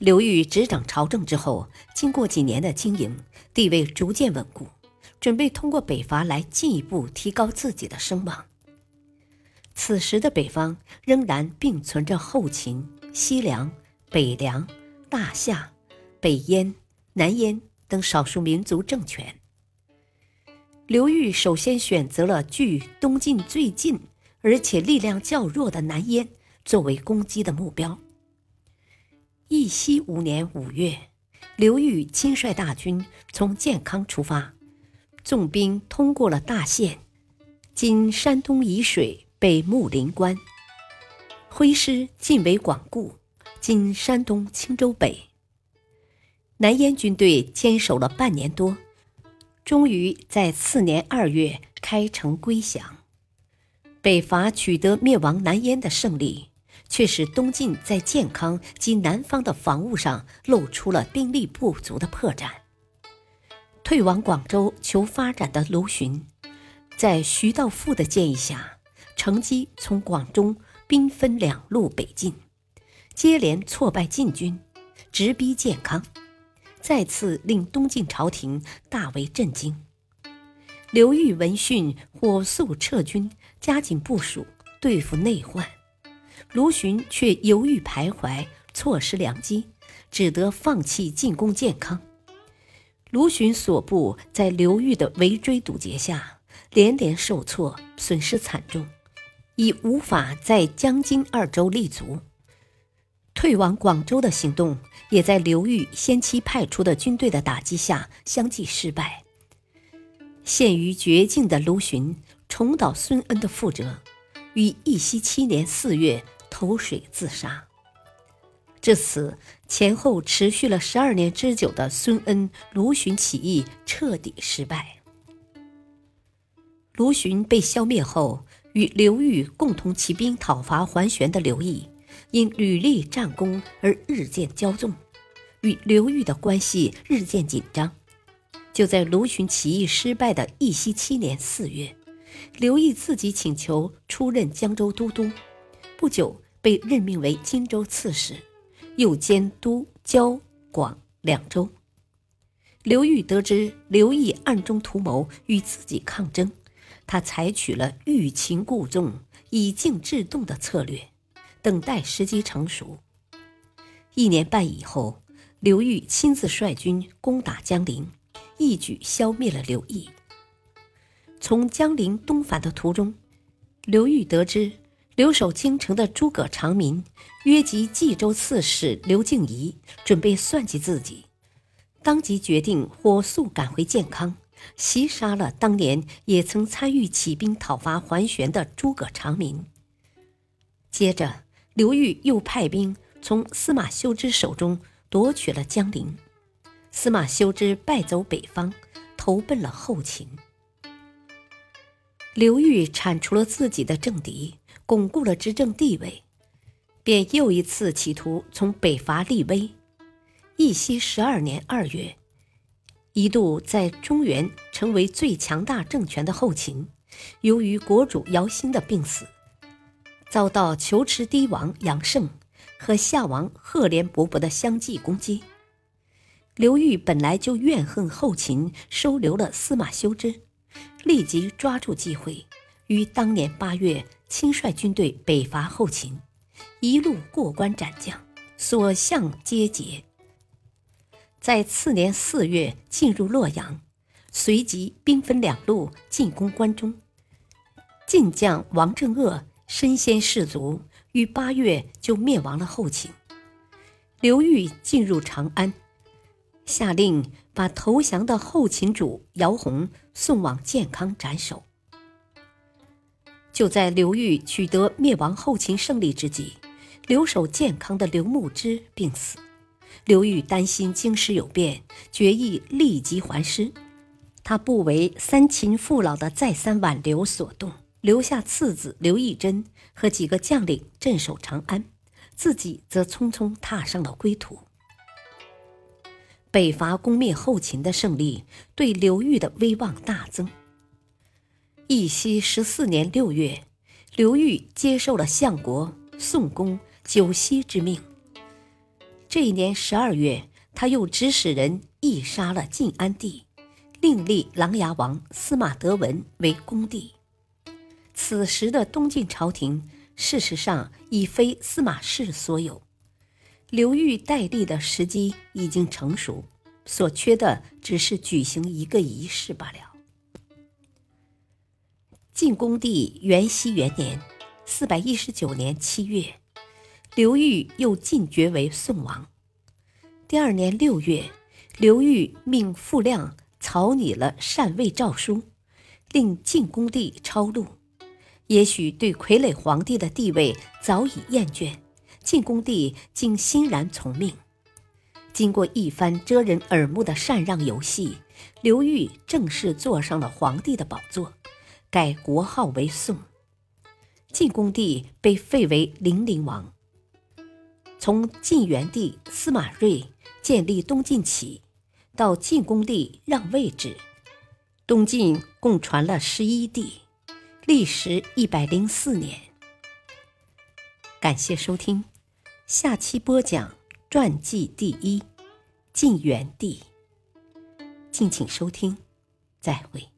刘裕执掌朝政之后，经过几年的经营，地位逐渐稳固，准备通过北伐来进一步提高自己的声望。此时的北方仍然并存着后秦、西凉、北凉、大夏、北燕、南燕等少数民族政权。刘裕首先选择了距东晋最近而且力量较弱的南燕作为攻击的目标。义熙五年五月，刘裕亲率大军从建康出发，纵兵通过了大县（今山东沂水北木林关），挥师进围广固（今山东青州北）。南燕军队坚守了半年多，终于在次年二月开城归降。北伐取得灭亡南燕的胜利。却使东晋在健康及南方的防务上露出了兵力不足的破绽。退往广州求发展的卢循，在徐道富的建议下，乘机从广中兵分两路北进，接连挫败晋军，直逼健康，再次令东晋朝廷大为震惊。刘裕闻讯，火速撤军，加紧部署对付内患。卢循却犹豫徘徊，错失良机，只得放弃进攻建康。卢循所部在刘裕的围追堵截下，连连受挫，损失惨重，已无法在江津二州立足。退往广州的行动，也在刘裕先期派出的军队的打击下相继失败。陷于绝境的卢循，重蹈孙恩的覆辙，于义熙七年四月。投水自杀。至此，前后持续了十二年之久的孙恩、卢循起义彻底失败。卢循被消灭后，与刘裕共同起兵讨伐桓玄的刘毅，因屡立战功而日渐骄纵，与刘裕的关系日渐紧张。就在卢循起义失败的义熙七年四月，刘毅自己请求出任江州都督，不久。被任命为荆州刺史，又监督交广两州。刘裕得知刘毅暗中图谋与自己抗争，他采取了欲擒故纵、以静制动的策略，等待时机成熟。一年半以后，刘裕亲自率军攻打江陵，一举消灭了刘毅。从江陵东返的途中，刘裕得知。留守京城的诸葛长民约及冀州刺史刘敬怡，准备算计自己，当即决定火速赶回建康，袭杀了当年也曾参与起兵讨伐桓玄的诸葛长民。接着，刘裕又派兵从司马修之手中夺取了江陵，司马修之败走北方，投奔了后秦。刘裕铲除了自己的政敌。巩固了执政地位，便又一次企图从北伐立威。义熙十二年二月，一度在中原成为最强大政权的后秦，由于国主姚兴的病死，遭到求池堤王杨胜和夏王赫连勃勃的相继攻击。刘裕本来就怨恨后秦收留了司马修之，立即抓住机会，于当年八月。亲率军队北伐后秦，一路过关斩将，所向皆捷。在次年四月进入洛阳，随即兵分两路进攻关中。晋将王正鄂身先士卒，于八月就灭亡了后秦。刘裕进入长安，下令把投降的后秦主姚泓送往建康斩首。就在刘裕取得灭亡后秦胜利之际，留守建康的刘牧之病死，刘裕担心京师有变，决意立即还师。他不为三秦父老的再三挽留所动，留下次子刘义珍和几个将领镇守长安，自己则匆匆踏上了归途。北伐攻灭后秦的胜利，对刘裕的威望大增。义熙十四年六月，刘裕接受了相国宋公九锡之命。这一年十二月，他又指使人缢杀了晋安帝，另立琅琊王司马德文为公帝。此时的东晋朝廷，事实上已非司马氏所有。刘裕代立的时机已经成熟，所缺的只是举行一个仪式罢了。晋恭帝元熙元年（四百一十九年七月）。刘裕又晋爵为宋王。第二年六月，刘裕命傅亮草拟了禅位诏书，令晋恭帝抄录。也许对傀儡皇帝的地位早已厌倦，晋恭帝竟欣然从命。经过一番遮人耳目的禅让游戏，刘裕正式坐上了皇帝的宝座，改国号为宋。晋恭帝被废为零陵王。从晋元帝司马睿建立东晋起，到晋恭帝让位置，东晋共传了十一帝，历时一百零四年。感谢收听，下期播讲传记第一晋元帝。敬请收听，再会。